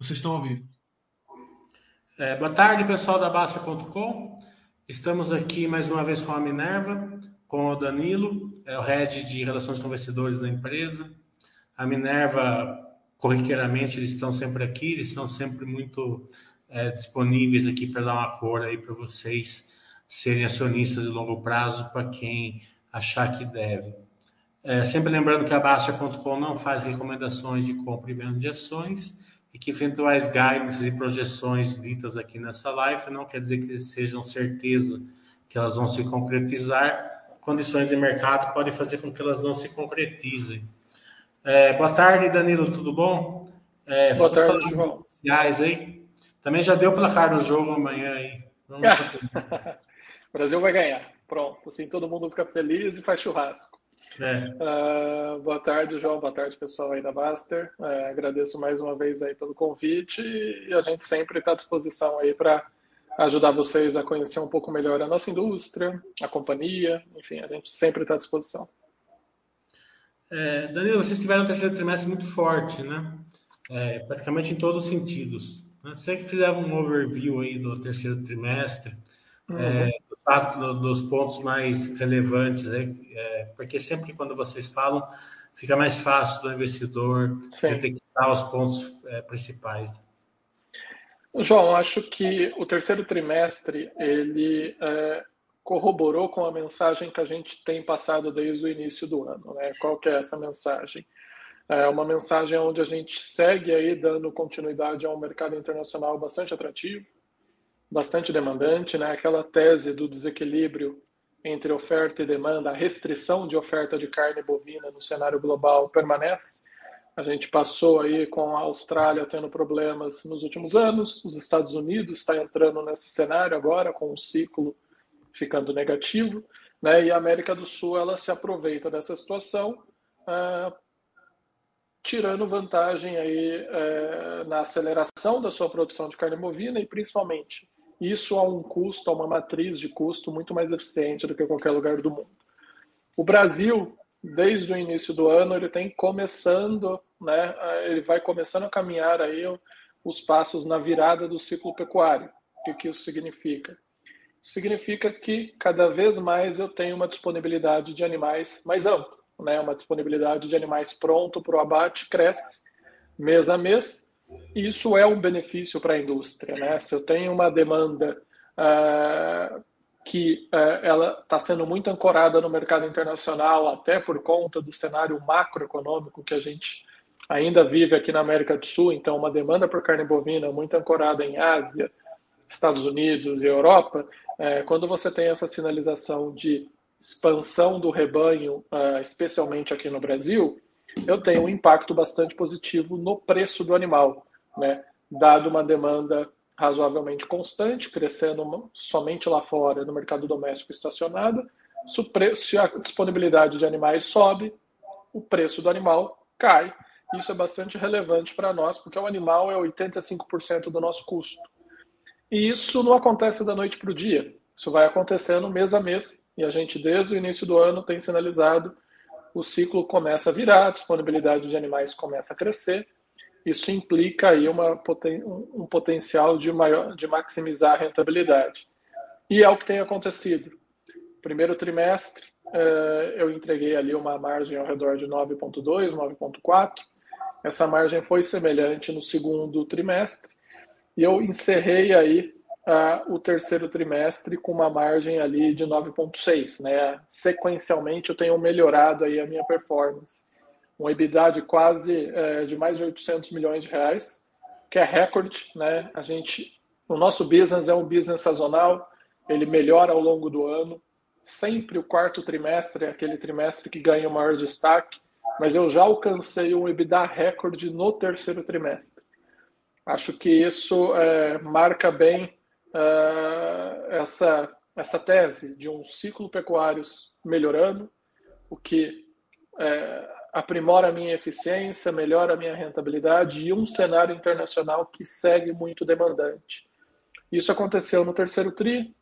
Vocês estão a ouvir. É, boa tarde, pessoal da Basta.com. Estamos aqui mais uma vez com a Minerva, com o Danilo, é o head de relações com investidores da empresa. A Minerva, corriqueiramente, eles estão sempre aqui, eles estão sempre muito é, disponíveis aqui para dar uma cor aí para vocês serem acionistas de longo prazo para quem achar que deve. É, sempre lembrando que a Basta.com não faz recomendações de compra e venda de ações e que eventuais guides e projeções ditas aqui nessa live não quer dizer que sejam certeza que elas vão se concretizar. Condições de mercado podem fazer com que elas não se concretizem. É, boa tarde, Danilo, tudo bom? É, boa tarde, João. Aí. Também já deu placar no jogo amanhã aí. Vamos o Brasil vai ganhar. Pronto, assim todo mundo fica feliz e faz churrasco. É. Uh, boa tarde, João. Boa tarde, pessoal aí da Baster. Uh, agradeço mais uma vez aí pelo convite e a gente sempre está à disposição aí para ajudar vocês a conhecer um pouco melhor a nossa indústria, a companhia, enfim, a gente sempre está à disposição. É, Danilo, vocês tiveram um terceiro trimestre muito forte, né? É, praticamente em todos os sentidos. Né? Você que fizer um overview aí do terceiro trimestre, uhum. é, dos pontos mais relevantes, é, é, porque sempre quando vocês falam, fica mais fácil do investidor Sim. detectar os pontos é, principais. João, acho que o terceiro trimestre ele é, corroborou com a mensagem que a gente tem passado desde o início do ano. Né? Qual que é essa mensagem? É uma mensagem onde a gente segue aí dando continuidade a um mercado internacional bastante atrativo, bastante demandante, né? Aquela tese do desequilíbrio entre oferta e demanda, a restrição de oferta de carne bovina no cenário global permanece. A gente passou aí com a Austrália tendo problemas nos últimos anos, os Estados Unidos está entrando nesse cenário agora com o ciclo ficando negativo, né? E a América do Sul ela se aproveita dessa situação, uh, tirando vantagem aí uh, na aceleração da sua produção de carne bovina e principalmente isso a um custo, a uma matriz de custo muito mais eficiente do que qualquer lugar do mundo. O Brasil, desde o início do ano, ele tem começando, né, ele vai começando a caminhar aí os passos na virada do ciclo pecuário. O que isso significa? Significa que cada vez mais eu tenho uma disponibilidade de animais mais ampla, né? Uma disponibilidade de animais pronto para o abate cresce mês a mês isso é um benefício para a indústria. Né? Se eu tenho uma demanda uh, que uh, ela está sendo muito ancorada no mercado internacional, até por conta do cenário macroeconômico que a gente ainda vive aqui na América do Sul, então uma demanda por carne bovina muito ancorada em Ásia, Estados Unidos e Europa, uh, quando você tem essa sinalização de expansão do rebanho, especialmente aqui no Brasil, eu tenho um impacto bastante positivo no preço do animal, né? dado uma demanda razoavelmente constante, crescendo somente lá fora, no mercado doméstico estacionado. Se a disponibilidade de animais sobe, o preço do animal cai. Isso é bastante relevante para nós, porque o animal é 85% do nosso custo. E isso não acontece da noite para o dia. Isso vai acontecendo mês a mês. E a gente, desde o início do ano, tem sinalizado o ciclo começa a virar, a disponibilidade de animais começa a crescer. Isso implica aí uma, um potencial de, maior, de maximizar a rentabilidade. E é o que tem acontecido. Primeiro trimestre, eh, eu entreguei ali uma margem ao redor de 9,2, 9,4. Essa margem foi semelhante no segundo trimestre. E eu encerrei aí uh, o terceiro trimestre com uma margem ali de 9,6. Né? Sequencialmente, eu tenho melhorado aí a minha performance. Um EBITDA de quase uh, de mais de 800 milhões de reais, que é recorde. Né? A gente, o nosso business é um business sazonal, ele melhora ao longo do ano. Sempre o quarto trimestre é aquele trimestre que ganha o maior destaque, mas eu já alcancei um EBITDA recorde no terceiro trimestre. Acho que isso é, marca bem uh, essa, essa tese de um ciclo pecuário melhorando, o que uh, aprimora a minha eficiência, melhora a minha rentabilidade e um cenário internacional que segue muito demandante. Isso aconteceu no terceiro TRI,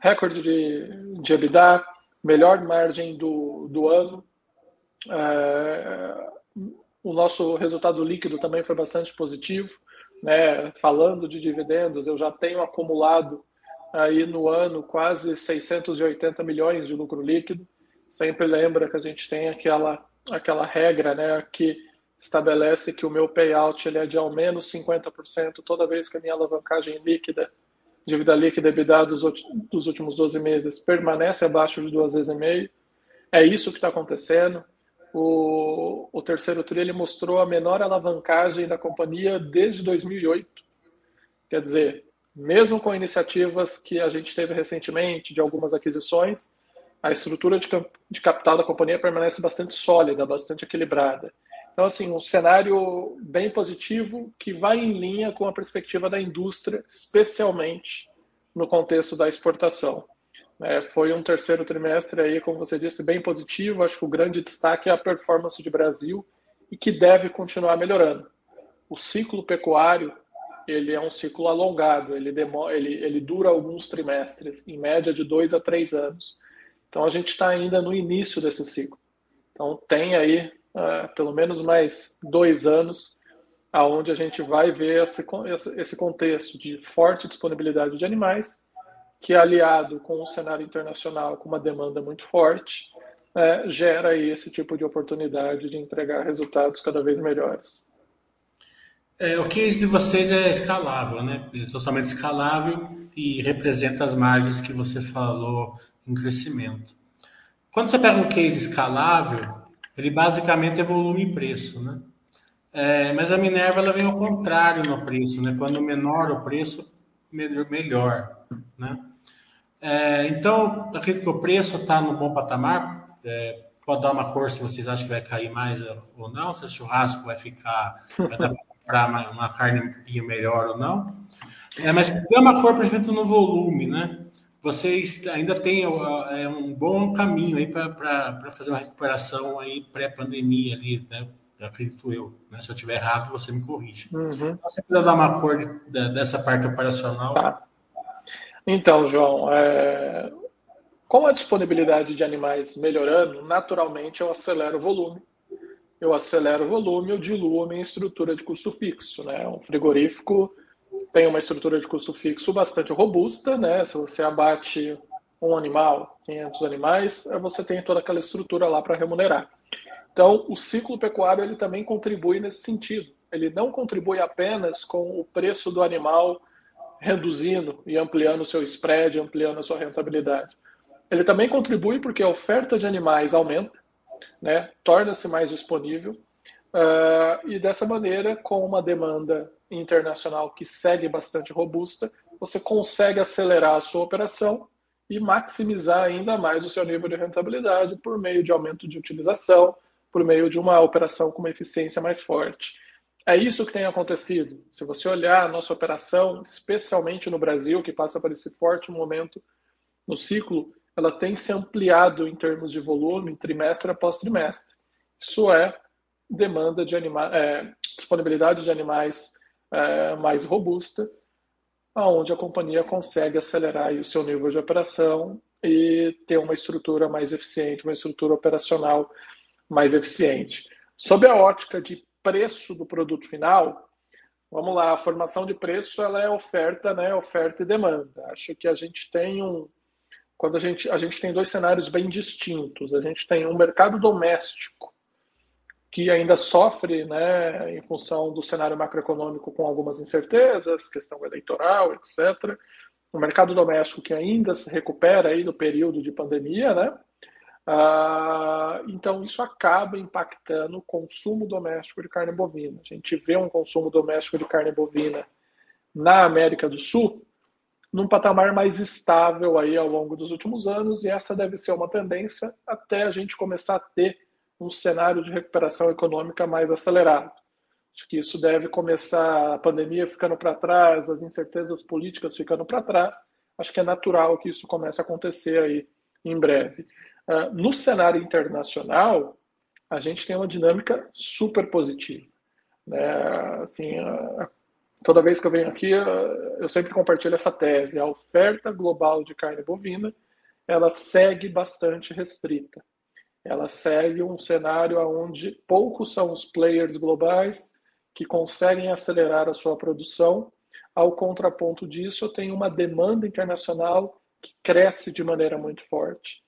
recorde de, de EBITDA, melhor margem do, do ano. Uh, o nosso resultado líquido também foi bastante positivo né, falando de dividendos, eu já tenho acumulado aí no ano quase 680 milhões de lucro líquido. Sempre lembra que a gente tem aquela, aquela regra né, que estabelece que o meu payout ele é de ao menos 50% toda vez que a minha alavancagem líquida, dívida líquida EBITDA dos, dos últimos 12 meses permanece abaixo de duas vezes e meio. É isso que está acontecendo. O, o terceiro TRI ele mostrou a menor alavancagem da companhia desde 2008. Quer dizer, mesmo com iniciativas que a gente teve recentemente, de algumas aquisições, a estrutura de, de capital da companhia permanece bastante sólida, bastante equilibrada. Então, assim, um cenário bem positivo que vai em linha com a perspectiva da indústria, especialmente no contexto da exportação. É, foi um terceiro trimestre aí, como você disse, bem positivo. Acho que o grande destaque é a performance de Brasil e que deve continuar melhorando. O ciclo pecuário ele é um ciclo alongado, ele, demora, ele, ele dura alguns trimestres, em média de dois a três anos. Então a gente está ainda no início desse ciclo. Então tem aí uh, pelo menos mais dois anos aonde a gente vai ver esse, esse contexto de forte disponibilidade de animais que aliado com o cenário internacional com uma demanda muito forte, é, gera aí esse tipo de oportunidade de entregar resultados cada vez melhores. É, o case de vocês é escalável, né? É totalmente escalável e representa as margens que você falou em crescimento. Quando você pega um case escalável, ele basicamente é volume e preço, né? É, mas a Minerva ela vem ao contrário no preço, né? Quando menor o preço, melhor, né? É, então, acredito que o preço está no bom patamar. É, pode dar uma cor se vocês acham que vai cair mais ou não, se o churrasco vai ficar, vai dar para uma, uma, carne um pouquinho melhor ou não. É, mas dá uma cor, por exemplo, no volume, né? Vocês ainda têm é, um bom caminho aí para fazer uma recuperação aí pré-pandemia ali, né? Acredito eu. Né? Se eu estiver errado, você me corrige. Uhum. Então, você precisa dar uma cor de, dessa parte operacional. Tá. Então, João, é... com a disponibilidade de animais melhorando, naturalmente eu acelero o volume. Eu acelero o volume, eu diluo a minha estrutura de custo fixo. Né? Um frigorífico tem uma estrutura de custo fixo bastante robusta. Né? Se você abate um animal, 500 animais, você tem toda aquela estrutura lá para remunerar. Então, o ciclo pecuário ele também contribui nesse sentido. Ele não contribui apenas com o preço do animal reduzindo e ampliando o seu spread, ampliando a sua rentabilidade. Ele também contribui porque a oferta de animais aumenta, né, torna-se mais disponível, uh, e dessa maneira, com uma demanda internacional que segue bastante robusta, você consegue acelerar a sua operação e maximizar ainda mais o seu nível de rentabilidade por meio de aumento de utilização, por meio de uma operação com uma eficiência mais forte. É isso que tem acontecido. Se você olhar a nossa operação, especialmente no Brasil, que passa por esse forte momento no ciclo, ela tem se ampliado em termos de volume trimestre após trimestre. Isso é demanda de animais, é, disponibilidade de animais é, mais robusta, aonde a companhia consegue acelerar o seu nível de operação e ter uma estrutura mais eficiente, uma estrutura operacional mais eficiente. Sob a ótica de preço do produto final, vamos lá, a formação de preço ela é oferta, né? Oferta e demanda. Acho que a gente tem um quando a gente a gente tem dois cenários bem distintos. A gente tem um mercado doméstico que ainda sofre, né, em função do cenário macroeconômico com algumas incertezas, questão eleitoral, etc. O mercado doméstico que ainda se recupera aí do período de pandemia, né? Ah, então, isso acaba impactando o consumo doméstico de carne bovina. A gente vê um consumo doméstico de carne bovina na América do Sul num patamar mais estável aí ao longo dos últimos anos, e essa deve ser uma tendência até a gente começar a ter um cenário de recuperação econômica mais acelerado. Acho que isso deve começar a pandemia ficando para trás, as incertezas políticas ficando para trás. Acho que é natural que isso comece a acontecer aí em breve. Uh, no cenário internacional, a gente tem uma dinâmica super positiva. Né? Assim, uh, toda vez que eu venho aqui, uh, eu sempre compartilho essa tese. A oferta global de carne bovina ela segue bastante restrita. Ela segue um cenário onde poucos são os players globais que conseguem acelerar a sua produção. Ao contraponto disso, eu tenho uma demanda internacional que cresce de maneira muito forte.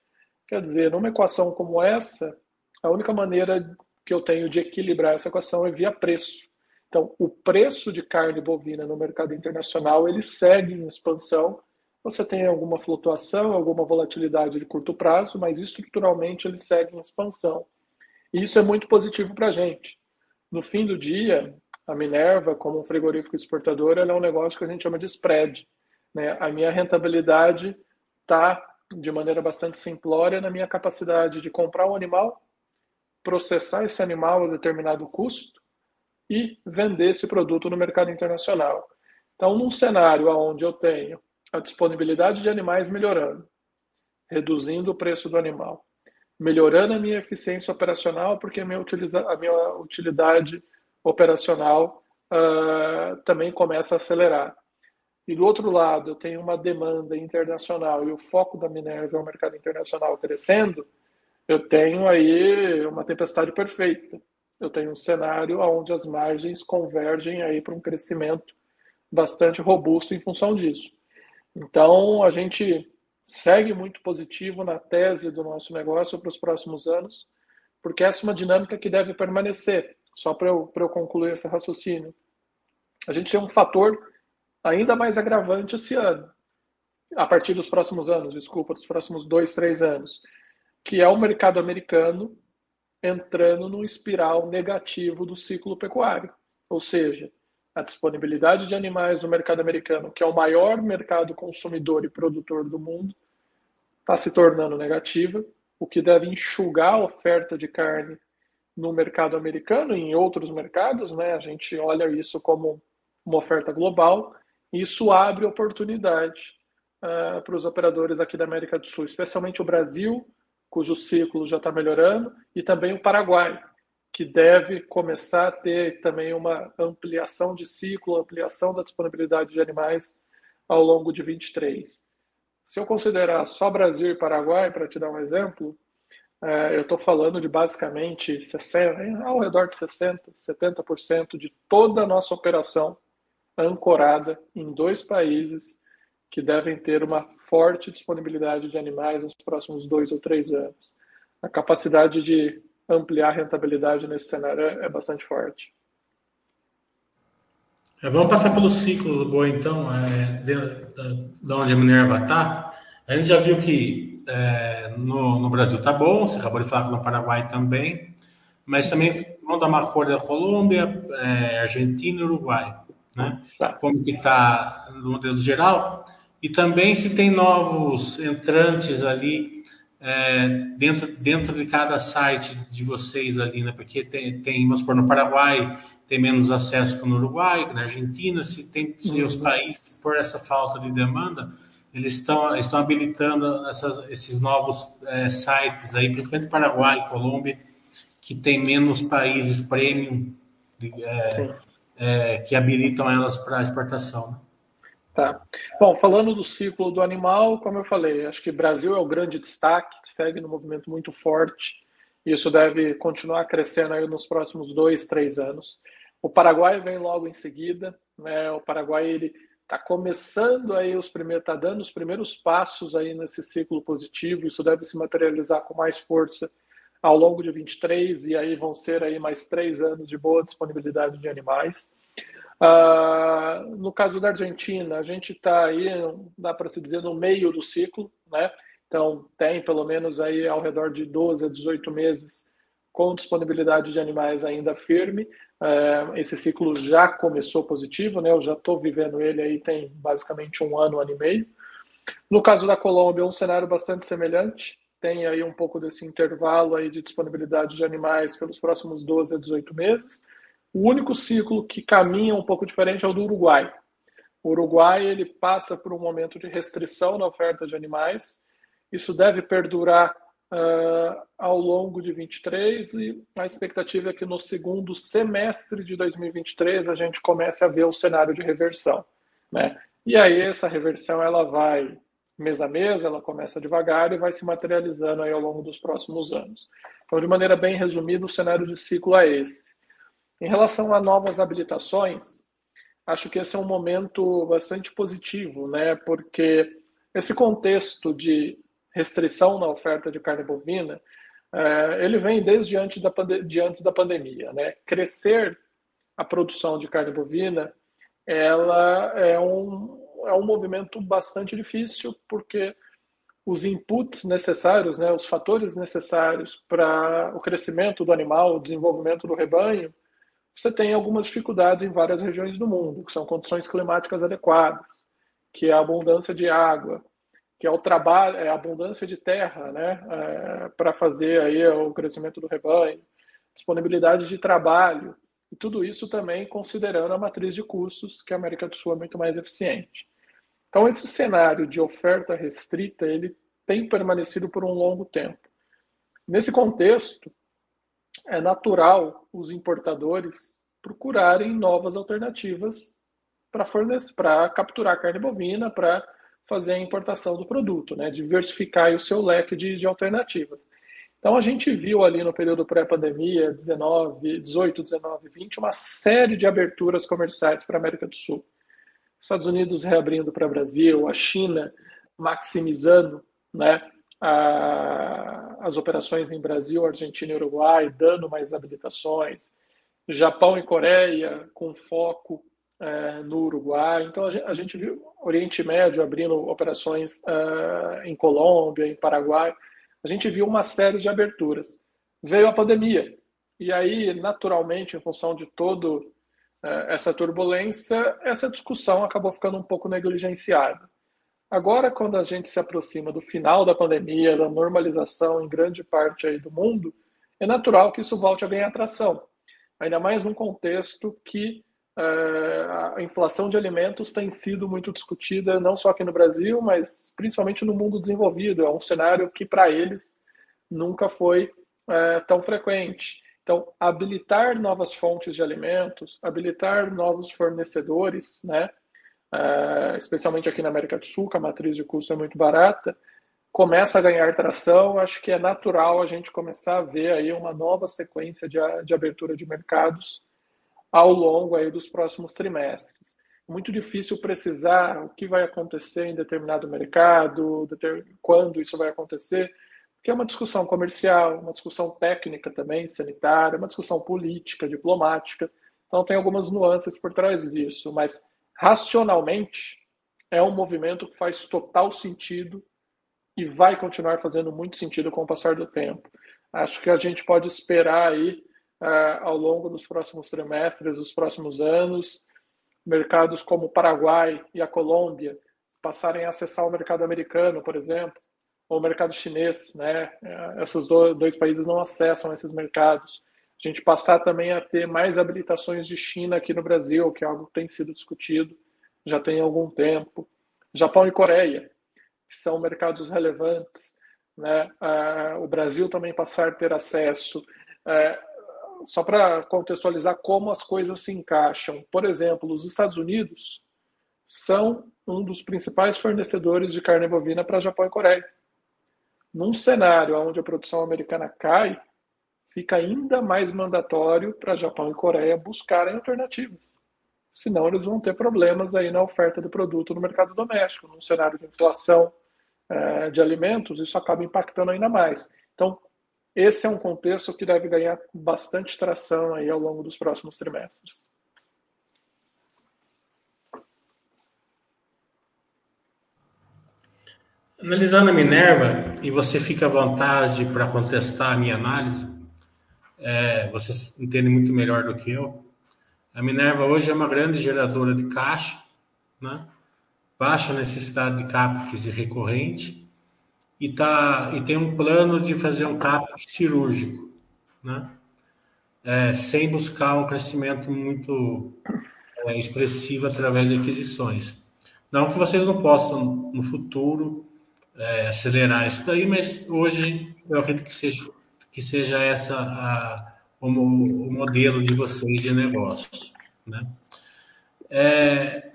Quer dizer, numa equação como essa, a única maneira que eu tenho de equilibrar essa equação é via preço. Então, o preço de carne bovina no mercado internacional ele segue em expansão. Você tem alguma flutuação, alguma volatilidade de curto prazo, mas estruturalmente ele segue em expansão. E isso é muito positivo para a gente. No fim do dia, a Minerva, como um frigorífico exportador, ela é um negócio que a gente chama de spread. Né? A minha rentabilidade está, de maneira bastante simplória, na minha capacidade de comprar um animal, processar esse animal a determinado custo e vender esse produto no mercado internacional. Então, num cenário onde eu tenho a disponibilidade de animais melhorando, reduzindo o preço do animal, melhorando a minha eficiência operacional, porque a minha, utiliza, a minha utilidade operacional uh, também começa a acelerar. E do outro lado, eu tenho uma demanda internacional e o foco da Minerva é o mercado internacional crescendo, eu tenho aí uma tempestade perfeita eu tenho um cenário onde as margens convergem aí para um crescimento bastante robusto em função disso. Então, a gente segue muito positivo na tese do nosso negócio para os próximos anos, porque essa é uma dinâmica que deve permanecer. Só para eu, eu concluir esse raciocínio. A gente tem um fator ainda mais agravante esse ano, a partir dos próximos anos, desculpa, dos próximos dois, três anos, que é o mercado americano entrando num espiral negativo do ciclo pecuário. Ou seja, a disponibilidade de animais no mercado americano, que é o maior mercado consumidor e produtor do mundo, está se tornando negativa, o que deve enxugar a oferta de carne no mercado americano e em outros mercados, né? A gente olha isso como uma oferta global, isso abre oportunidade uh, para os operadores aqui da América do Sul, especialmente o Brasil, cujo ciclo já está melhorando, e também o Paraguai, que deve começar a ter também uma ampliação de ciclo, ampliação da disponibilidade de animais ao longo de 23. Se eu considerar só Brasil e Paraguai, para te dar um exemplo, é, eu estou falando de basicamente 60, ao redor de 60%, 70% de toda a nossa operação ancorada em dois países que devem ter uma forte disponibilidade de animais nos próximos dois ou três anos. A capacidade de ampliar a rentabilidade nesse cenário é, é bastante forte. É, vamos passar pelo ciclo do boi, então, é, de, de, onde a Minerva está. A gente já viu que é, no, no, Brasil está bom, você acabou de falar que no Paraguai também, mas também vamos dar uma cor da Colômbia, é, Argentina e Uruguai. Né? Tá. Como que está no modelo geral? e também se tem novos entrantes ali é, dentro, dentro de cada site de vocês ali, né? Porque tem, tem vamos supor, no Paraguai tem menos acesso que no Uruguai, que na Argentina, se tem se os uhum. países, por essa falta de demanda, eles estão, estão habilitando essas, esses novos é, sites aí, principalmente Paraguai, Colômbia, que tem menos países premium de, é, é que habilitam elas para exportação. Né? Tá. Bom, falando do ciclo do animal, como eu falei, acho que Brasil é o grande destaque, segue no movimento muito forte, e isso deve continuar crescendo aí nos próximos dois, três anos. O Paraguai vem logo em seguida, né? O Paraguai ele está começando aí os primeiros, está dando os primeiros passos aí nesse ciclo positivo. Isso deve se materializar com mais força ao longo de 23 e aí vão ser aí mais três anos de boa disponibilidade de animais. Uh, no caso da Argentina, a gente está aí, dá para se dizer, no meio do ciclo, né? Então, tem pelo menos aí ao redor de 12 a 18 meses com disponibilidade de animais ainda firme. Uh, esse ciclo já começou positivo, né? Eu já estou vivendo ele aí tem basicamente um ano, um ano e meio. No caso da Colômbia, um cenário bastante semelhante. Tem aí um pouco desse intervalo aí de disponibilidade de animais pelos próximos 12 a 18 meses. O único ciclo que caminha um pouco diferente é o do Uruguai. O Uruguai ele passa por um momento de restrição na oferta de animais. Isso deve perdurar uh, ao longo de 23 e a expectativa é que no segundo semestre de 2023 a gente comece a ver o cenário de reversão, né? E aí essa reversão ela vai mês a mês, ela começa devagar e vai se materializando aí ao longo dos próximos anos. Então, de maneira bem resumida, o cenário de ciclo é esse. Em relação a novas habilitações, acho que esse é um momento bastante positivo, né? Porque esse contexto de restrição na oferta de carne bovina, é, ele vem desde antes da, de antes da pandemia, né? Crescer a produção de carne bovina, ela é um, é um movimento bastante difícil, porque os inputs necessários, né, os fatores necessários para o crescimento do animal, o desenvolvimento do rebanho, você tem algumas dificuldades em várias regiões do mundo, que são condições climáticas adequadas, que é a abundância de água, que é o trabalho, é a abundância de terra, né, é, para fazer aí o crescimento do rebanho, disponibilidade de trabalho, e tudo isso também considerando a matriz de custos, que a América do Sul é muito mais eficiente. Então esse cenário de oferta restrita, ele tem permanecido por um longo tempo. Nesse contexto, é natural os importadores procurarem novas alternativas para fornecer, para capturar carne bovina, para fazer a importação do produto, né? diversificar o seu leque de, de alternativas. Então a gente viu ali no período pré-pandemia, 19, 18, 19, 20, uma série de aberturas comerciais para a América do Sul. Estados Unidos reabrindo para o Brasil, a China maximizando né, a, as operações em Brasil, Argentina e Uruguai, dando mais habilitações, Japão e Coreia com foco é, no Uruguai. Então a gente, a gente, viu Oriente Médio abrindo operações é, em Colômbia, em Paraguai. A gente viu uma série de aberturas. Veio a pandemia. E aí, naturalmente, em função de todo é, essa turbulência, essa discussão acabou ficando um pouco negligenciada. Agora, quando a gente se aproxima do final da pandemia, da normalização em grande parte aí do mundo, é natural que isso volte a ganhar atração. Ainda mais num contexto que a inflação de alimentos tem sido muito discutida, não só aqui no Brasil, mas principalmente no mundo desenvolvido. É um cenário que, para eles, nunca foi é, tão frequente. Então, habilitar novas fontes de alimentos, habilitar novos fornecedores, né, uh, especialmente aqui na América do Sul, que a matriz de custo é muito barata, começa a ganhar tração. Acho que é natural a gente começar a ver aí uma nova sequência de, de abertura de mercados ao longo aí dos próximos trimestres. Muito difícil precisar o que vai acontecer em determinado mercado, quando isso vai acontecer, porque é uma discussão comercial, uma discussão técnica também, sanitária, uma discussão política, diplomática. Então tem algumas nuances por trás disso, mas racionalmente, é um movimento que faz total sentido e vai continuar fazendo muito sentido com o passar do tempo. Acho que a gente pode esperar aí, uh, ao longo dos próximos trimestres, dos próximos anos, mercados como o Paraguai e a Colômbia passarem a acessar o mercado americano, por exemplo, ou o mercado chinês, né? Uh, esses dois países não acessam esses mercados a gente passar também a ter mais habilitações de China aqui no Brasil, que é algo que tem sido discutido já tem algum tempo. Japão e Coreia, que são mercados relevantes. Né? Ah, o Brasil também passar a ter acesso. É, só para contextualizar como as coisas se encaixam. Por exemplo, os Estados Unidos são um dos principais fornecedores de carne bovina para Japão e Coreia. Num cenário onde a produção americana cai, fica ainda mais mandatório para Japão e Coreia buscarem alternativas. Senão eles vão ter problemas aí na oferta do produto no mercado doméstico. Num cenário de inflação é, de alimentos, isso acaba impactando ainda mais. Então, esse é um contexto que deve ganhar bastante tração aí ao longo dos próximos trimestres. Analisando a Minerva, e você fica à vontade para contestar a minha análise, é, vocês entendem muito melhor do que eu. A Minerva hoje é uma grande geradora de caixa, né? baixa necessidade de CAPEX recorrente e, tá, e tem um plano de fazer um CAPEX cirúrgico, né? É, sem buscar um crescimento muito é, expressivo através de aquisições. Não que vocês não possam, no futuro, é, acelerar isso daí, mas hoje eu acredito que seja que seja essa a, o, o, modelo de vocês de negócios. Né? É,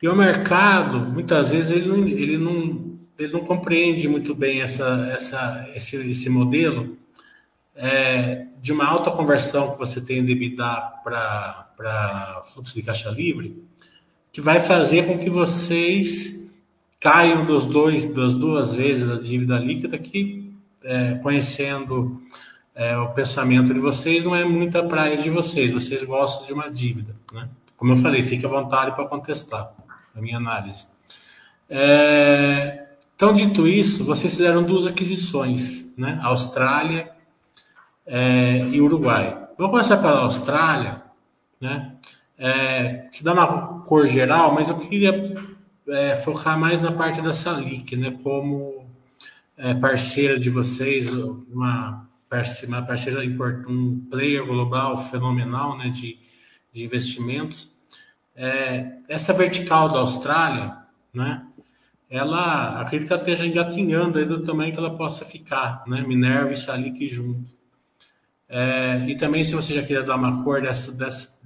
e o mercado, muitas vezes, ele não, ele não, ele não compreende muito bem essa, essa, esse, esse modelo, é, de uma alta conversão que você tem de EBITDA para fluxo de caixa livre, que vai fazer com que vocês caiam dos dois, das duas vezes a dívida líquida, que é, conhecendo é, o pensamento de vocês, não é muita praia de vocês, vocês gostam de uma dívida. Né? Como eu falei, fique à vontade para contestar a minha análise. É, então, dito isso, vocês fizeram duas aquisições, né? Austrália é, e Uruguai. Vamos começar pela Austrália, né? É, te dá uma cor geral, mas eu queria é, focar mais na parte da Salic, né? Como é, parceira de vocês, uma, uma parceira um player global fenomenal, né? De, de investimentos. Essa vertical da Austrália, né? Ela, acredito que ela esteja engatinhando do tamanho que ela possa ficar, né? Minerva e Salic junto. É, e também, se você já queria dar uma cor dessa, dessa,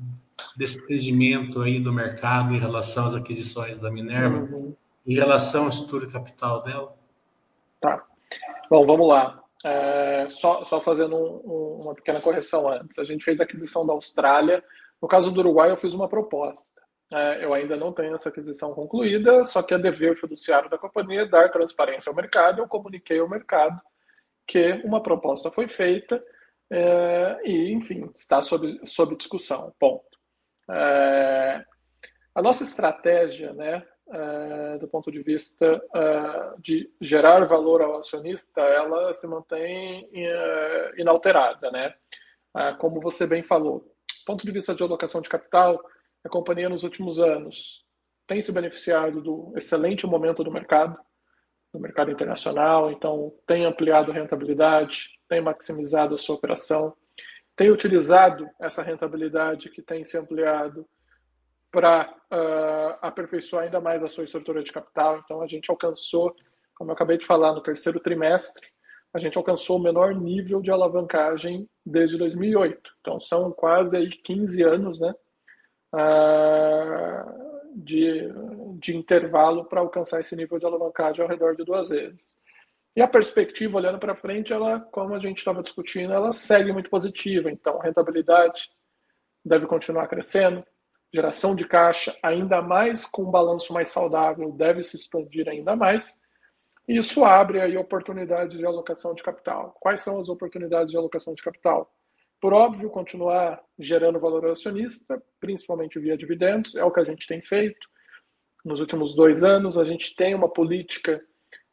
desse crescimento aí do mercado em relação às aquisições da Minerva, uhum. em relação à estrutura capital dela. Tá. Bom, vamos lá. É, só, só fazendo um, um, uma pequena correção antes. A gente fez a aquisição da Austrália. No caso do Uruguai, eu fiz uma proposta. É, eu ainda não tenho essa aquisição concluída, só que é dever fiduciário da companhia dar transparência ao mercado. Eu comuniquei ao mercado que uma proposta foi feita é, e, enfim, está sob, sob discussão. Ponto. É, a nossa estratégia, né, é, do ponto de vista é, de gerar valor ao acionista, ela se mantém é, inalterada, né? Como você bem falou. Do ponto de vista de alocação de capital, a companhia nos últimos anos tem se beneficiado do excelente momento do mercado, no mercado internacional, então tem ampliado a rentabilidade, tem maximizado a sua operação, tem utilizado essa rentabilidade que tem se ampliado para uh, aperfeiçoar ainda mais a sua estrutura de capital. Então a gente alcançou, como eu acabei de falar, no terceiro trimestre, a gente alcançou o menor nível de alavancagem desde 2008. Então são quase aí 15 anos, né? Uh, de, de intervalo para alcançar esse nível de alavancagem ao redor de duas vezes. E a perspectiva, olhando para frente, ela, como a gente estava discutindo, ela segue muito positiva. Então, rentabilidade deve continuar crescendo, geração de caixa, ainda mais com um balanço mais saudável, deve se expandir ainda mais. E isso abre aí oportunidades de alocação de capital. Quais são as oportunidades de alocação de capital? Por óbvio, continuar gerando valor acionista, principalmente via dividendos, é o que a gente tem feito. Nos últimos dois anos, a gente tem uma política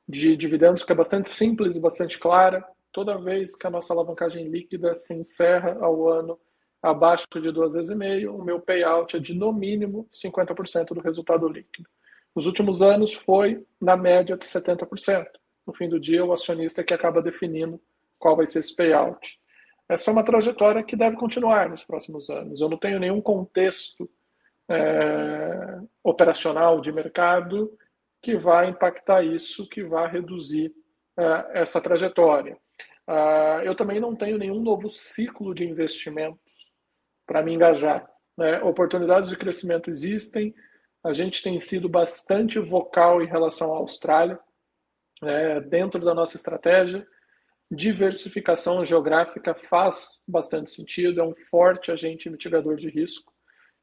de dividendos que é bastante simples e bastante clara. Toda vez que a nossa alavancagem líquida se encerra ao ano abaixo de duas vezes e meio, o meu payout é de no mínimo 50% do resultado líquido. Nos últimos anos foi na média de 70%. No fim do dia, o acionista é que acaba definindo qual vai ser esse payout essa é uma trajetória que deve continuar nos próximos anos. Eu não tenho nenhum contexto é, operacional de mercado que vai impactar isso, que vai reduzir é, essa trajetória. Uh, eu também não tenho nenhum novo ciclo de investimentos para me engajar. Né? Oportunidades de crescimento existem, a gente tem sido bastante vocal em relação à Austrália, né? dentro da nossa estratégia diversificação geográfica faz bastante sentido, é um forte agente mitigador de risco.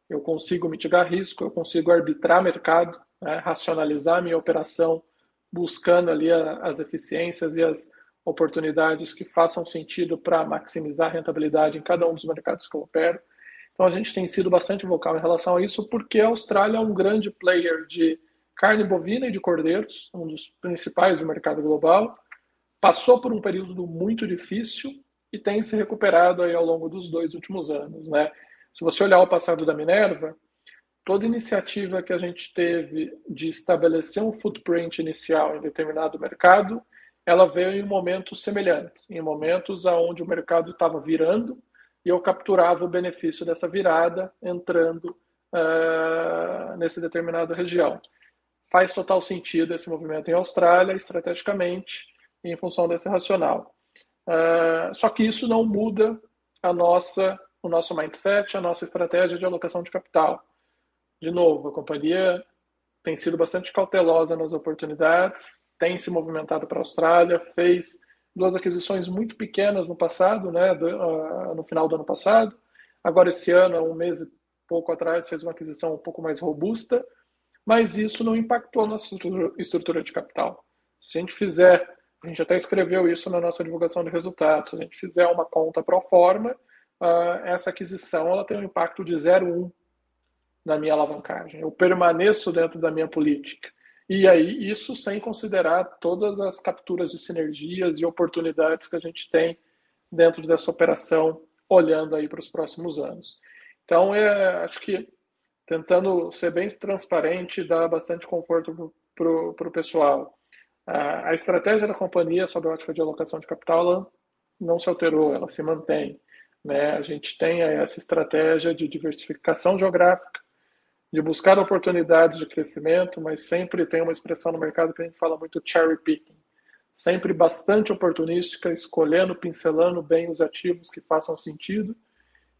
Eu consigo mitigar risco, eu consigo arbitrar mercado, né, racionalizar minha operação, buscando ali a, as eficiências e as oportunidades que façam sentido para maximizar a rentabilidade em cada um dos mercados que eu opero. Então a gente tem sido bastante vocal em relação a isso, porque a Austrália é um grande player de carne bovina e de cordeiros, um dos principais do mercado global passou por um período muito difícil e tem se recuperado aí ao longo dos dois últimos anos, né? Se você olhar o passado da Minerva, toda iniciativa que a gente teve de estabelecer um footprint inicial em determinado mercado, ela veio em momentos semelhantes, em momentos onde o mercado estava virando e eu capturava o benefício dessa virada entrando uh, nessa determinada região. Faz total sentido esse movimento em Austrália, estrategicamente, em função desse racional. Uh, só que isso não muda a nossa, o nosso mindset, a nossa estratégia de alocação de capital. De novo, a companhia tem sido bastante cautelosa nas oportunidades, tem se movimentado para a Austrália, fez duas aquisições muito pequenas no passado, né, do, uh, no final do ano passado. Agora, esse ano, um mês e pouco atrás, fez uma aquisição um pouco mais robusta, mas isso não impactou na estrutura de capital. Se a gente fizer, a gente até escreveu isso na nossa divulgação de resultados, se a gente fizer uma conta pro forma, uh, essa aquisição ela tem um impacto de 0,1 na minha alavancagem. Eu permaneço dentro da minha política. E aí, isso sem considerar todas as capturas de sinergias e oportunidades que a gente tem dentro dessa operação, olhando aí para os próximos anos. Então, é, acho que tentando ser bem transparente, dá bastante conforto para o pessoal. A, estratégia da companhia sob a ótica de alocação de capital ela não se alterou, ela se mantém. Né? A gente tem essa estratégia de diversificação geográfica, de buscar oportunidades de crescimento, mas sempre tem uma expressão no mercado que a gente fala muito cherry picking. Sempre bastante oportunística, escolhendo, pincelando bem os ativos que façam sentido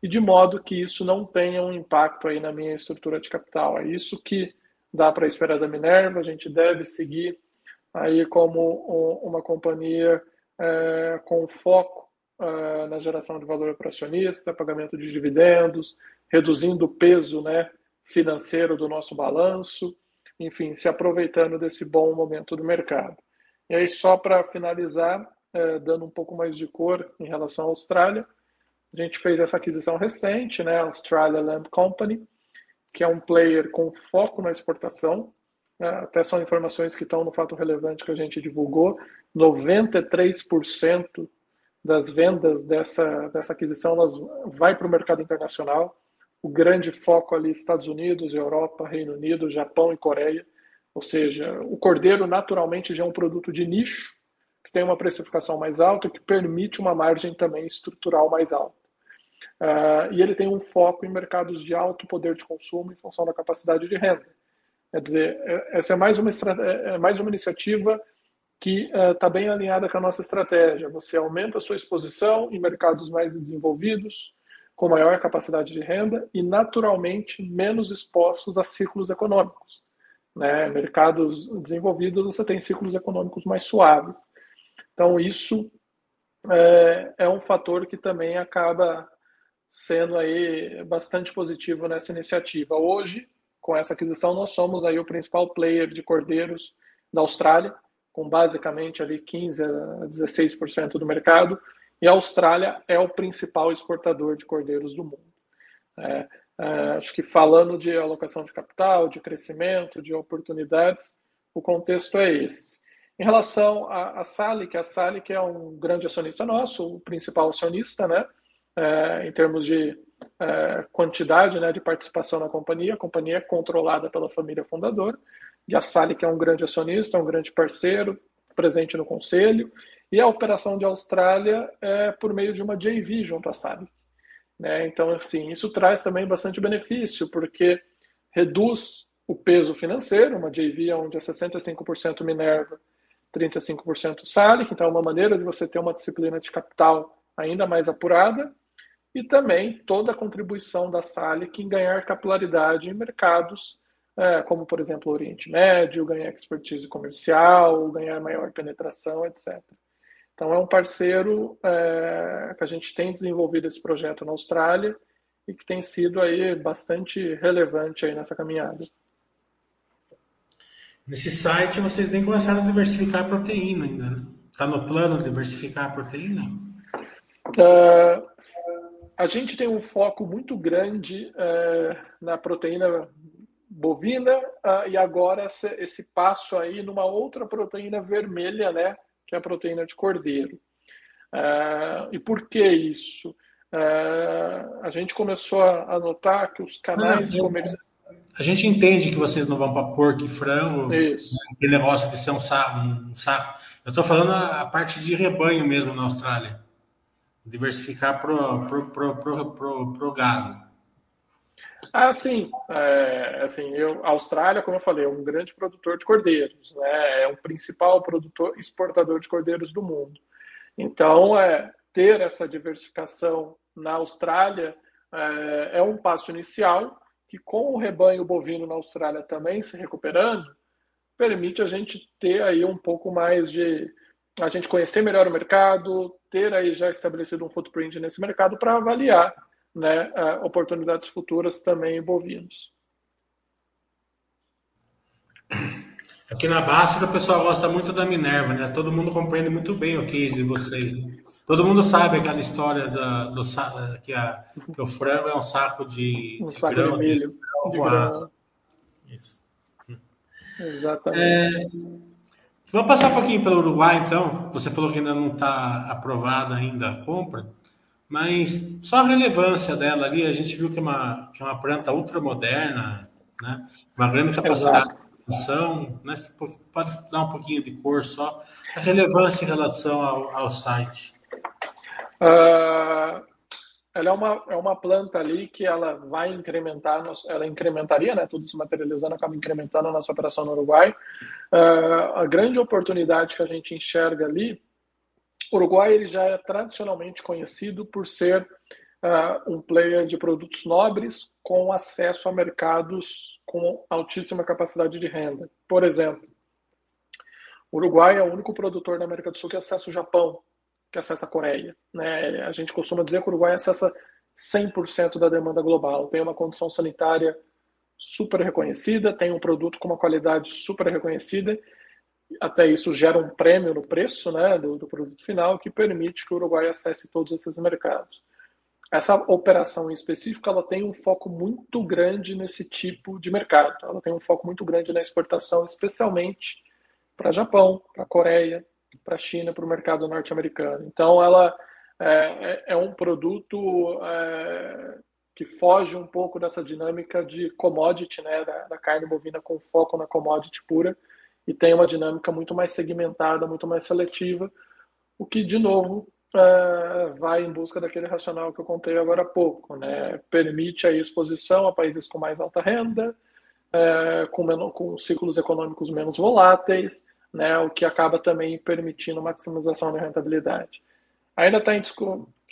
e de modo que isso não tenha um impacto aí na minha estrutura de capital. É isso que dá para esperar da Minerva. A gente deve seguir aí como uma companhia é, com foco é, na geração de valor para acionista, pagamento de dividendos, reduzindo o peso, né, financeiro do nosso balanço, enfim, se aproveitando desse bom momento do mercado. E aí, só para finalizar, é, dando um pouco mais de cor em relação à Austrália, a gente fez essa aquisição recente, né, Australia Lamp Company, que é um player com foco na exportação. Né, até são informações que estão no fato relevante que a gente divulgou. 93% das vendas dessa, dessa aquisição elas vai para o mercado internacional o grande foco ali Estados Unidos, Europa, Reino Unido, Japão e Coreia. Ou seja, o cordeiro naturalmente já é um produto de nicho, que tem uma precificação mais alta, que permite uma margem também estrutural mais alta. Uh, e ele tem um foco em mercados de alto poder de consumo em função da capacidade de renda. Quer dizer, é, essa é mais uma, é, é mais uma iniciativa que está uh, bem alinhada com a nossa estratégia. Você aumenta a sua exposição em mercados mais desenvolvidos, com maior capacidade de renda e, naturalmente, menos expostos a ciclos econômicos. Né? Mercados desenvolvidos, você tem ciclos econômicos mais suaves. Então, isso é, é um fator que também acaba sendo aí bastante positivo nessa iniciativa. Hoje, com essa aquisição, nós somos aí o principal player de cordeiros da Austrália, com basicamente ali 15 a 16% do mercado, e a Austrália é o principal exportador de cordeiros do mundo. É, é, acho que falando de alocação de capital, de crescimento, de oportunidades, o contexto é esse. Em relação à, Salic, a Salic é um grande acionista nosso, o principal acionista, né, é, em termos de é, quantidade né, de participação na companhia. A companhia é controlada pela família fundadora, e a Salic é um grande acionista, um grande parceiro, presente no conselho, e a operação de Austrália é por meio de uma JV junto à SAB. Né? Então, assim, isso traz também bastante benefício, porque reduz o peso financeiro, uma JV onde é 65% Minerva, 35% Salic, então é uma maneira de você ter uma disciplina de capital ainda mais apurada, e também toda a contribuição da Salic em ganhar capilaridade em mercados, é, como, por exemplo, o Oriente Médio, ganhar expertise comercial, ganhar maior penetração, etc. Então, é um parceiro é, que a gente tem desenvolvido esse projeto na Austrália e que tem sido aí bastante relevante aí nessa caminhada. Nesse site vocês nem começaram a diversificar a proteína ainda, né? Está no plano diversificar a proteína? Uh, a gente tem um foco muito grande uh, na proteína bovina uh, e agora esse, esse passo aí numa outra proteína vermelha, né? que é a proteína de cordeiro. Uh, e por que isso? Uh, a gente começou a notar que os canais comerciais. A gente entende que vocês não vão para porco e frango, Isso. aquele negócio de ser um saco. Um saco. Eu estou falando a, a, parte de rebanho mesmo na Austrália. Diversificar para o gado. Ah, sim. É, assim, eu, a Austrália, como eu falei, é um grande produtor de cordeiros, né? É o principal produtor exportador de cordeiros do mundo. Então, é, ter essa diversificação na Austrália é, é um passo inicial que, com o rebanho bovino na Austrália também se recuperando, permite a gente ter aí um pouco mais de a gente conhecer melhor o mercado, ter aí já estabelecido um footprint nesse mercado para avaliar né, oportunidades futuras também em bovinos. Aqui na Basta o pessoal gosta muito da Minerva, né? Todo mundo compreende muito bem o case de vocês. Todo mundo sabe aquela história da, do, que, a, que o frango é um saco de, um de saco grão, de milho. De, de grão. Isso. Exatamente. É, vamos passar um pouquinho pelo Uruguai, então. Você falou que ainda não está aprovada ainda a compra, mas só a relevância dela ali, a gente viu que é uma, que é uma planta ultramoderna, né? uma grande capacidade Exato. de ação. Né? Você pode dar um pouquinho de cor só. A relevância em relação ao, ao site. Uh, ela é uma, é uma planta ali que ela vai incrementar, ela incrementaria, né, tudo se materializando, acaba incrementando a nossa operação no Uruguai. Uh, a grande oportunidade que a gente enxerga ali, o Uruguai ele já é tradicionalmente conhecido por ser uh, um player de produtos nobres com acesso a mercados com altíssima capacidade de renda. Por exemplo, o Uruguai é o único produtor da América do Sul que acessa o Japão, que acessa a Coreia. Né? A gente costuma dizer que o Uruguai acessa 100% da demanda global. Tem uma condição sanitária super reconhecida, tem um produto com uma qualidade super reconhecida. Até isso gera um prêmio no preço né, do, do produto final que permite que o Uruguai acesse todos esses mercados. Essa operação em específico ela tem um foco muito grande nesse tipo de mercado. Ela tem um foco muito grande na exportação, especialmente para Japão, para Coreia, para a China, para o mercado norte-americano. Então, ela é, é, é um produto é, que foge um pouco dessa dinâmica de commodity, né, da, da, carne bovina com foco na commodity pura, e tem uma dinâmica muito mais segmentada, muito mais seletiva, o que, de novo, é, vai em busca daquele racional que eu contei agora há pouco. Né? Permite a exposição a países com mais alta renda, é, com, menor, com ciclos econômicos menos voláteis, né, o que acaba também permitindo maximização da rentabilidade. Ainda está em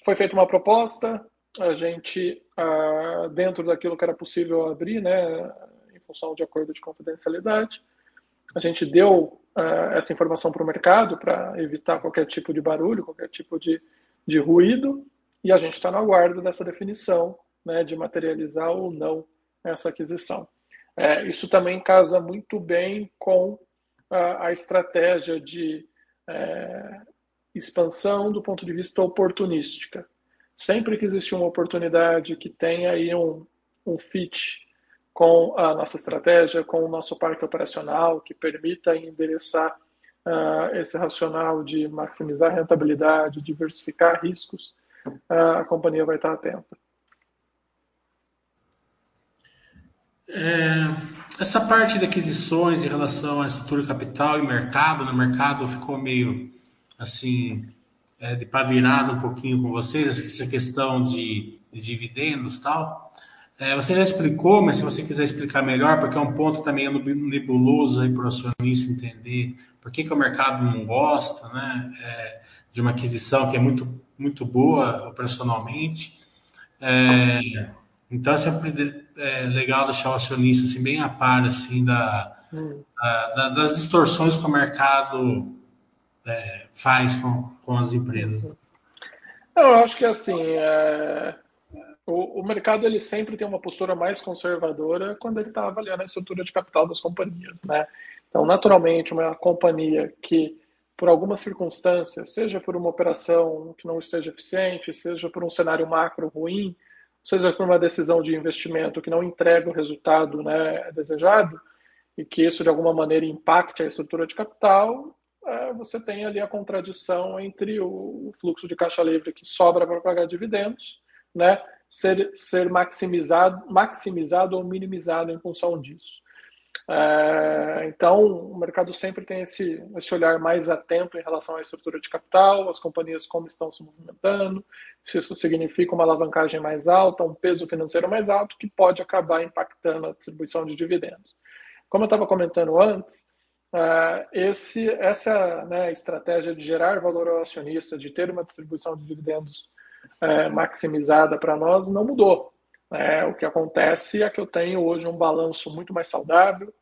foi feita uma proposta, a gente, ah, dentro daquilo que era possível abrir, né, em função de acordo de confidencialidade, a gente deu ah, essa informação para o mercado para evitar qualquer tipo de barulho, qualquer tipo de, de ruído, e a gente está na guarda dessa definição né, de materializar ou não essa aquisição. É, isso também casa muito bem com a, estratégia de é, expansão do ponto de vista oportunística. Sempre que existe uma oportunidade que tenha aí um, um fit com a nossa estratégia, com o nosso parque operacional, que permita endereçar uh, esse racional de maximizar rentabilidade, diversificar riscos, uh, a companhia vai estar atenta. É, essa parte de aquisições em relação à estrutura capital e mercado, no né? mercado ficou meio assim, é, de pavirado um pouquinho com vocês, essa questão de, de dividendos tal. É, você já explicou, mas se você quiser explicar melhor, porque é um ponto também nebuloso aí para o acionista entender por que, que o mercado não gosta né, é, de uma aquisição que é muito, muito boa operacionalmente. É, então, é sempre é legal deixar o acionista assim, bem a par assim, da, hum. da, das distorções que o mercado é, faz com, com as empresas. Eu acho que assim, é... o, o, mercado ele sempre tem uma postura mais conservadora quando ele está avaliando a estrutura de capital das companhias. Né? Então, naturalmente, uma companhia que, por alguma circunstância, seja por uma operação que não esteja eficiente, seja por um cenário macro ruim, seja por uma decisão de investimento que não entrega o resultado né, desejado, e que isso de alguma maneira impacte a estrutura de capital, é, você tem ali a contradição entre o fluxo de caixa livre que sobra para pagar dividendos, né, ser, ser maximizado, maximizado ou minimizado em função disso. É, então, o mercado sempre tem esse, esse olhar mais atento em relação à estrutura de capital, as companhias como estão se movimentando, se isso significa uma alavancagem mais alta, um peso financeiro mais alto, que pode acabar impactando a distribuição de dividendos. Como eu estava comentando antes, é, esse, essa né, estratégia de gerar valor ao acionista, de ter uma distribuição de dividendos é, maximizada para nós, não mudou. É, o que acontece é que eu tenho hoje um balanço muito mais saudável,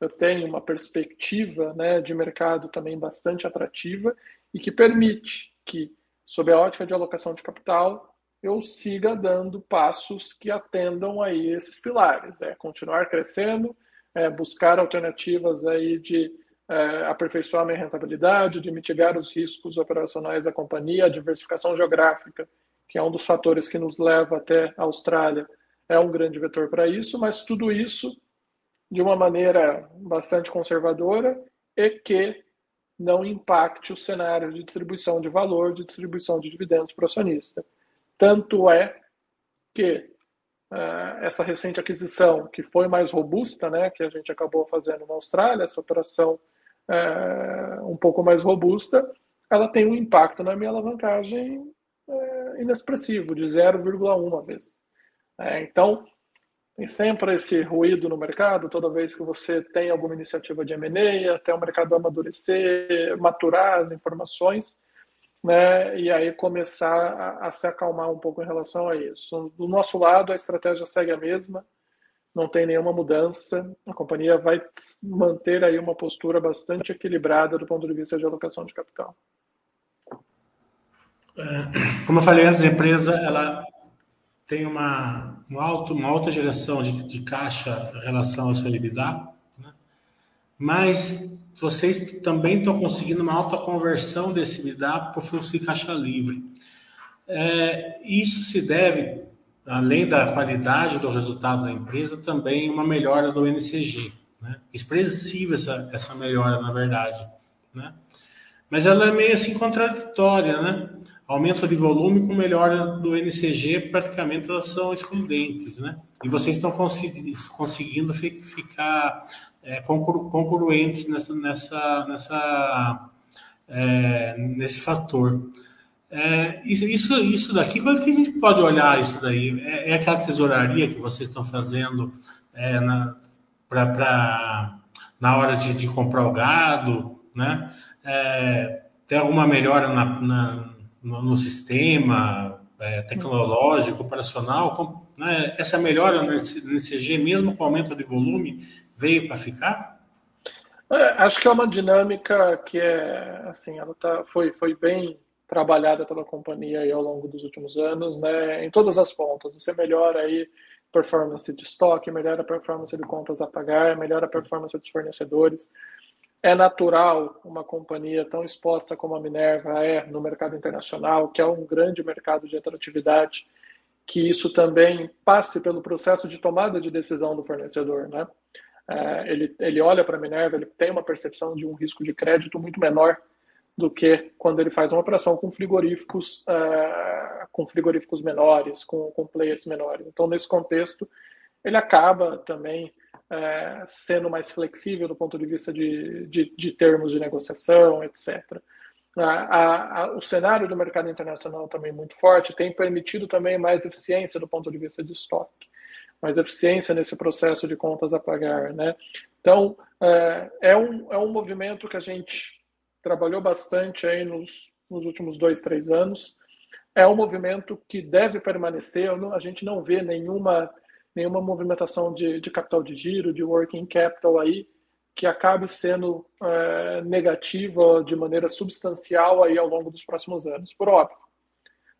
eu tenho uma perspectiva né, de mercado também bastante atrativa e que permite que, sob a ótica de alocação de capital, eu siga dando passos que atendam aí esses pilares, é continuar crescendo, é buscar alternativas aí de é, aperfeiçoar minha rentabilidade, de mitigar os riscos operacionais da companhia, a diversificação geográfica, que é um dos fatores que nos leva até a Austrália, é um grande vetor para isso, mas tudo isso de uma maneira bastante conservadora e que não impacte o cenário de distribuição de valor, de distribuição de dividendos para o acionista. Tanto é que uh, essa recente aquisição, que foi mais robusta, né, que a gente acabou fazendo na Austrália, essa operação uh, um pouco mais robusta, ela tem um impacto na minha alavancagem uh, inexpressivo, de 0,1 vez. então, tem sempre esse ruído no mercado, toda vez que você tem alguma iniciativa de M&A, até o mercado amadurecer, maturar as informações, né, e aí começar a, a, se acalmar um pouco em relação a isso. Do nosso lado, a estratégia segue a mesma, não tem nenhuma mudança, a companhia vai manter aí uma postura bastante equilibrada do ponto de vista de alocação de capital. Como eu falei antes, a empresa ela tem uma, uma, alto, uma alta geração de, de caixa em relação ao seu EBITDA, né? mas vocês também estão conseguindo uma alta conversão desse EBITDA para o fluxo de caixa livre. É, isso se deve, além da qualidade do resultado da empresa, também uma melhora do NCG. Né? Expressiva essa, essa melhora, na verdade. Né? Mas ela é meio assim contraditória, né? Aumento de volume com melhora do NCG, praticamente elas são excludentes, né? E vocês estão conseguindo ficar é, concluentes nessa, nessa, nessa, é, nesse fator. É, isso, isso, daqui, quando que a gente pode olhar isso daí? É, é aquela tesouraria que vocês estão fazendo é, na, pra, pra, na hora de, de comprar o gado, né? É, tem alguma melhora na, na no, no sistema é, tecnológico, operacional, né, essa melhora no NCG, mesmo com o aumento de volume, veio para ficar? É, acho que é uma dinâmica que é assim, ela tá, foi, foi bem trabalhada pela companhia aí ao longo dos últimos anos, né, em todas as pontas. Você melhora aí performance de estoque, melhora a performance de contas a pagar, melhora a performance dos fornecedores. É natural uma companhia tão exposta como a Minerva é no mercado internacional, que é um grande mercado de atratividade, que isso também passe pelo processo de tomada de decisão do fornecedor. Né? É, ele, ele olha para a Minerva, ele tem uma percepção de um risco de crédito muito menor do que quando ele faz uma operação com frigoríficos, uh, com frigoríficos menores, com, com players menores. Então, nesse contexto, ele acaba também é, sendo mais flexível do ponto de vista de, de, de termos de negociação, etc. A, a, a, o cenário do mercado internacional também muito forte tem permitido também mais eficiência do ponto de vista de estoque, mais eficiência nesse processo de contas a pagar, né? Então é, é um, é um movimento que a gente trabalhou bastante aí nos, nos últimos dois, três anos. É um movimento que deve permanecer. A gente não vê nenhuma nenhuma movimentação de, de capital de giro, de working capital aí, que acabe sendo é, negativa de maneira substancial aí ao longo dos próximos anos. Por óbvio,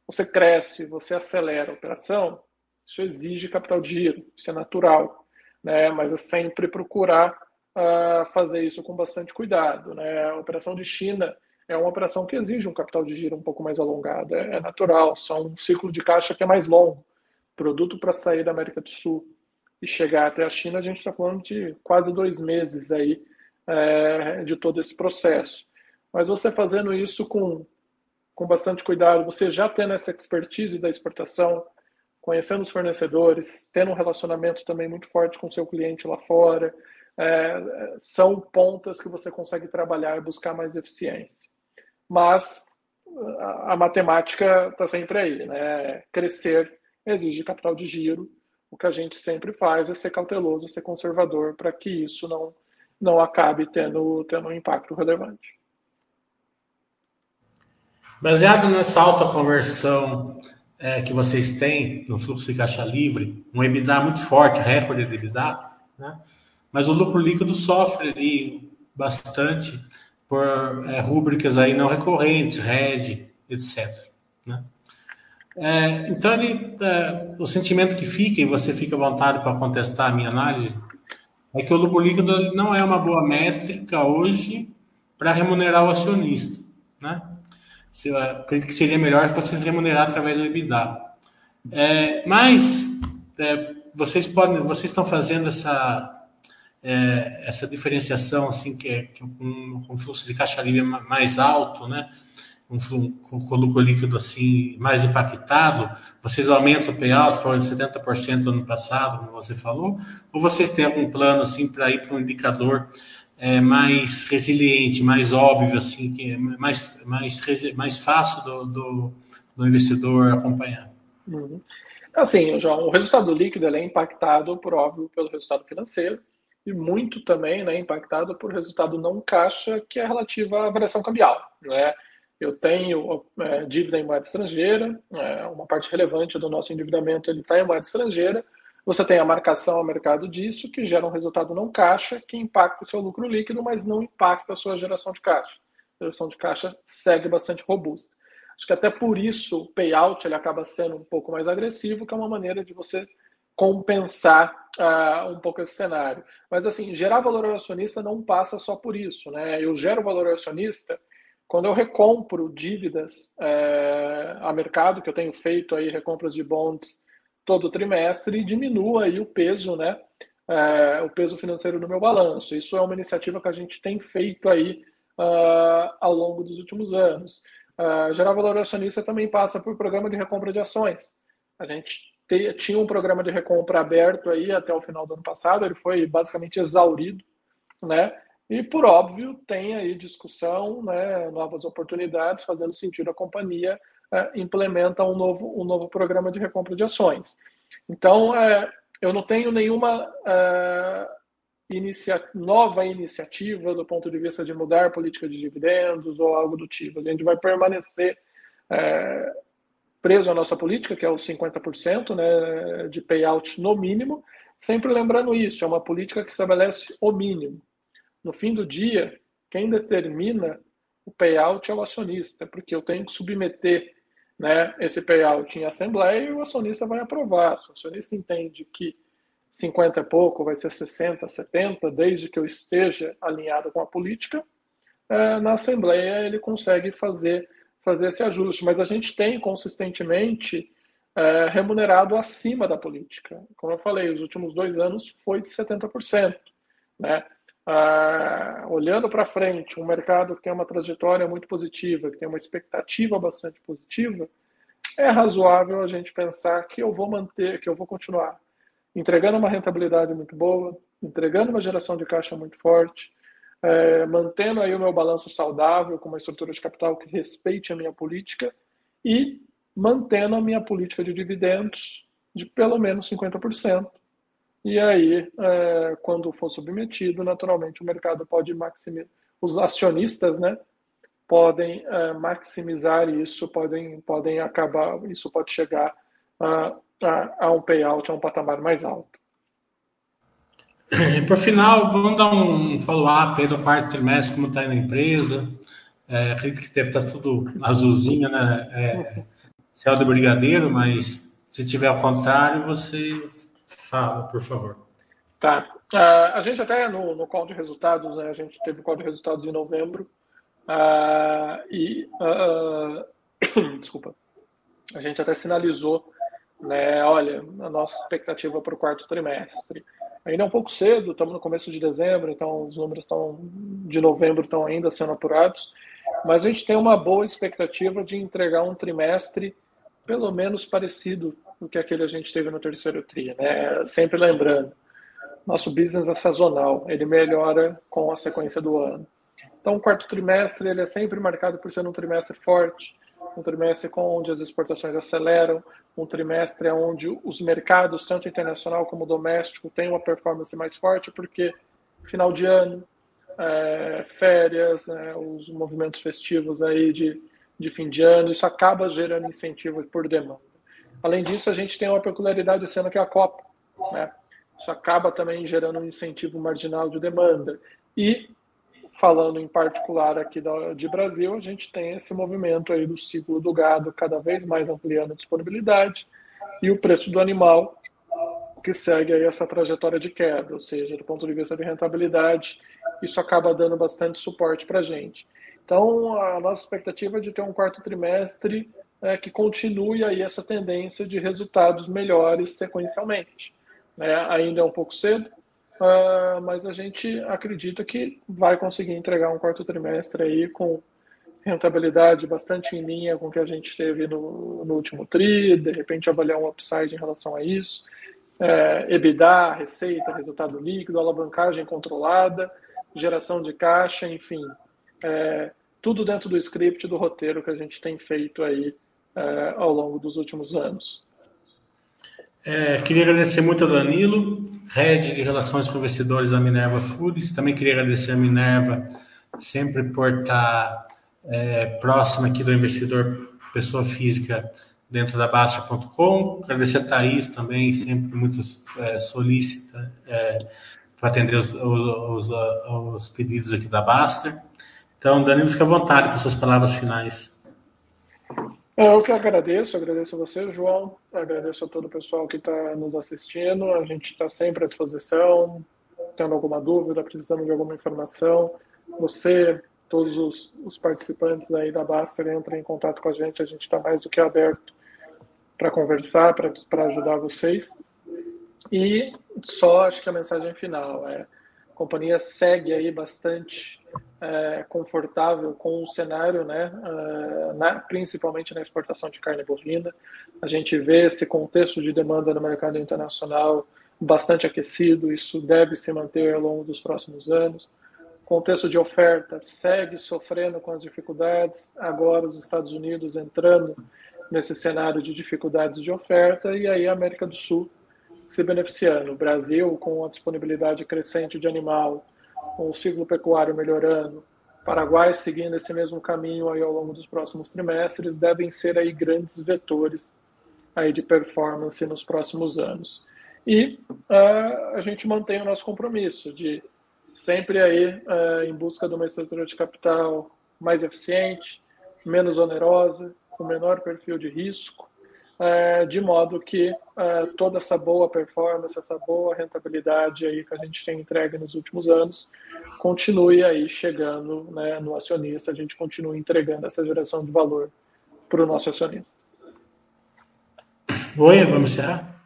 você cresce, você acelera a operação, isso exige capital de giro, isso é natural, né? mas é sempre procurar uh, fazer isso com bastante cuidado. Né? A operação de China é uma operação que exige um capital de giro um pouco mais alongado, é, é natural, só um ciclo de caixa que é mais longo produto para sair da América do Sul e chegar até a China, a gente está falando de quase dois meses aí é, de todo esse processo. Mas você fazendo isso com, com bastante cuidado, você já tendo essa expertise da exportação, conhecendo os fornecedores, tendo um relacionamento também muito forte com seu cliente lá fora, é, são pontas que você consegue trabalhar e buscar mais eficiência. Mas a, a matemática está sempre aí, né? Crescer exige capital de giro. O que a gente sempre faz é ser cauteloso, ser conservador, para que isso não, não acabe tendo, tendo um impacto relevante. Baseado nessa alta conversão é, que vocês têm no fluxo de caixa livre, um EBITDA muito forte, recorde de EBITDA, né? mas o lucro líquido sofre ali bastante por é, aí não recorrentes, RED, etc. Né? É, então, ele, é, o sentimento que fica, e você fica à vontade para contestar a minha análise, é que o lucro líquido não é uma boa métrica hoje para remunerar o acionista. Né? Eu acredito que seria melhor vocês remunerar através do EBITDA. É, mas é, vocês podem, vocês estão fazendo essa é, essa diferenciação assim que é, é um, fluxo de caixa livre mais alto, né? Um, lucro líquido assim mais impactado, vocês aumentam o payout, foram 70% ano passado, como você falou, ou vocês têm algum plano assim para ir para um indicador é, mais resiliente, mais óbvio, assim, que é mais, mais, mais fácil do, do, do investidor acompanhar? Uhum. Assim, João, o resultado líquido é impactado, por óbvio, pelo resultado financeiro e muito também né, impactado por resultado não caixa, que é relativo à variação cambial. Né? Eu tenho é, dívida em moeda estrangeira, é, uma parte relevante do nosso endividamento está em moeda estrangeira. Você tem a marcação ao mercado disso, que gera um resultado não caixa, que impacta o seu lucro líquido, mas não impacta a sua geração de caixa. A geração de caixa segue bastante robusta. Acho que até por isso o payout ele acaba sendo um pouco mais agressivo, que é uma maneira de você compensar uh, um pouco esse cenário. Mas assim, gerar valor ao acionista não passa só por isso, né? Eu gero valor ao acionista quando eu recompro dívidas é, a mercado, que eu tenho feito aí recompras de bonds todo trimestre diminua aí o peso, né? É, o peso financeiro do meu balanço. Isso é uma iniciativa que a gente tem feito aí uh, ao longo dos últimos anos. Uh, gerar valor acionista também passa por programa de recompra de ações. A gente te, tinha um programa de recompra aberto aí até o final do ano passado, ele foi basicamente exaurido, né? E por óbvio tem aí discussão, né, novas oportunidades, fazendo sentido a companhia uh, implementa um novo, um novo programa de recompra de ações. Então, uh, eu não tenho nenhuma uh, inicia nova iniciativa do ponto de vista de mudar política de dividendos ou algo do tipo. A gente vai permanecer é, preso à nossa política, que é os 50% né, de payout no mínimo, sempre lembrando isso, é uma política que estabelece o mínimo. No fim do dia, quem determina o payout é o acionista, porque eu tenho que submeter né, esse payout em assembleia e o acionista vai aprovar. Se o acionista entende que 50 é pouco, vai ser 60, 70, desde que eu esteja alinhado com a política, é, na Assembleia ele consegue fazer, fazer esse ajuste. Mas a gente tem consistentemente é, remunerado acima da política. Como eu falei, os últimos dois anos foi de 70%. Né? Ah, olhando para frente, um mercado que tem uma trajetória muito positiva, que tem uma expectativa bastante positiva, é razoável a gente pensar que eu vou manter, que eu vou continuar entregando uma rentabilidade muito boa, entregando uma geração de caixa muito forte, é, mantendo aí o meu balanço saudável, com uma estrutura de capital que respeite a minha política e mantendo a minha política de dividendos de pelo menos 50%. E aí, é, quando for submetido, naturalmente o mercado pode maximizar, os acionistas, né, podem é, maximizar isso, podem, podem acabar, isso pode chegar a a, a um payout, a um patamar mais alto. Por final, vamos dar um follow-up aí do quarto trimestre, como está na empresa. É, acredito que deve estar tá tudo azulzinho, né? É, céu de brigadeiro, mas se tiver ao contrário, você fala, por favor. Tá. Uh, a gente até no, no call de resultados, né, a gente teve o call de resultados em novembro, uh, e uh, desculpa, a gente até sinalizou né? Olha, a nossa expectativa para o quarto trimestre. Ainda é um pouco cedo, estamos no começo de dezembro, então os números estão de novembro estão ainda sendo apurados, mas a gente tem uma boa expectativa de entregar um trimestre pelo menos parecido com que aquele a gente teve no terceiro tri, né? Sempre lembrando, nosso business é sazonal, ele melhora com a sequência do ano. Então, o quarto trimestre ele é sempre marcado por ser um trimestre forte, um trimestre onde as exportações aceleram, um trimestre onde os mercados, tanto internacional como doméstico, têm uma performance mais forte, porque final de ano, é, férias, né, os movimentos festivos aí de, de fim de ano, isso acaba gerando incentivo por demanda. Além disso, a gente tem uma peculiaridade esse ano que é a Copa. Né? Isso acaba também gerando um incentivo marginal de demanda. E falando em particular aqui de Brasil, a gente tem esse movimento aí do ciclo do gado cada vez mais ampliando a disponibilidade e o preço do animal que segue aí essa trajetória de queda, ou seja, do ponto de vista de rentabilidade, isso acaba dando bastante suporte para a gente. Então, a nossa expectativa é de ter um quarto trimestre é, que continue aí essa tendência de resultados melhores sequencialmente. É, ainda é um pouco cedo, uh, mas a gente acredita que vai conseguir entregar um quarto trimestre aí com rentabilidade bastante em linha com o que a gente teve no, no último TRI, de repente avaliar um upside em relação a isso, é, EBITDA, receita, resultado líquido, alavancagem controlada, geração de caixa, enfim, é, tudo dentro do script do roteiro que a gente tem feito aí é, ao longo dos últimos anos. É, queria agradecer muito ao Danilo, Head de Relações com Investidores da Minerva Foods. Também queria agradecer a Minerva sempre por estar é, próxima aqui do investidor pessoa física dentro da Basta.com. Agradecer a Thaís também, sempre muito é, solícita é, para atender os, os, os, os, pedidos aqui da Basta. Então, Danilo, fica à vontade para suas palavras finais. Eu que agradeço, agradeço a você, João, agradeço a todo o pessoal que está nos assistindo. A gente está sempre à disposição, tendo alguma dúvida, precisando de alguma informação. Você, todos os, os participantes aí da Baster entrem em contato com a gente, a gente está mais do que aberto para conversar, para ajudar vocês. E só acho que a mensagem final é a companhia segue aí bastante é, confortável com o cenário, né, uh, na, principalmente na exportação de carne bovina. A gente vê esse contexto de demanda no mercado internacional bastante aquecido, isso deve se manter ao longo dos próximos anos. O contexto de oferta segue sofrendo com as dificuldades, agora os Estados Unidos entrando nesse cenário de dificuldades de oferta, e aí a América do Sul se beneficiando. O Brasil, com a disponibilidade crescente de animal, com o ciclo pecuário melhorando, Paraguai seguindo esse mesmo caminho aí ao longo dos próximos trimestres, devem ser aí grandes vetores aí de performance nos próximos anos. E uh, a gente mantém o nosso compromisso de sempre aí uh, em busca de uma estrutura de capital mais eficiente, menos onerosa, com menor perfil de risco, é, de modo que é, toda essa boa performance, essa boa rentabilidade aí que a gente tem entregue nos últimos anos, continue aí chegando né, no acionista, a gente continue entregando essa geração de valor para o nosso acionista. Oi, vamos encerrar?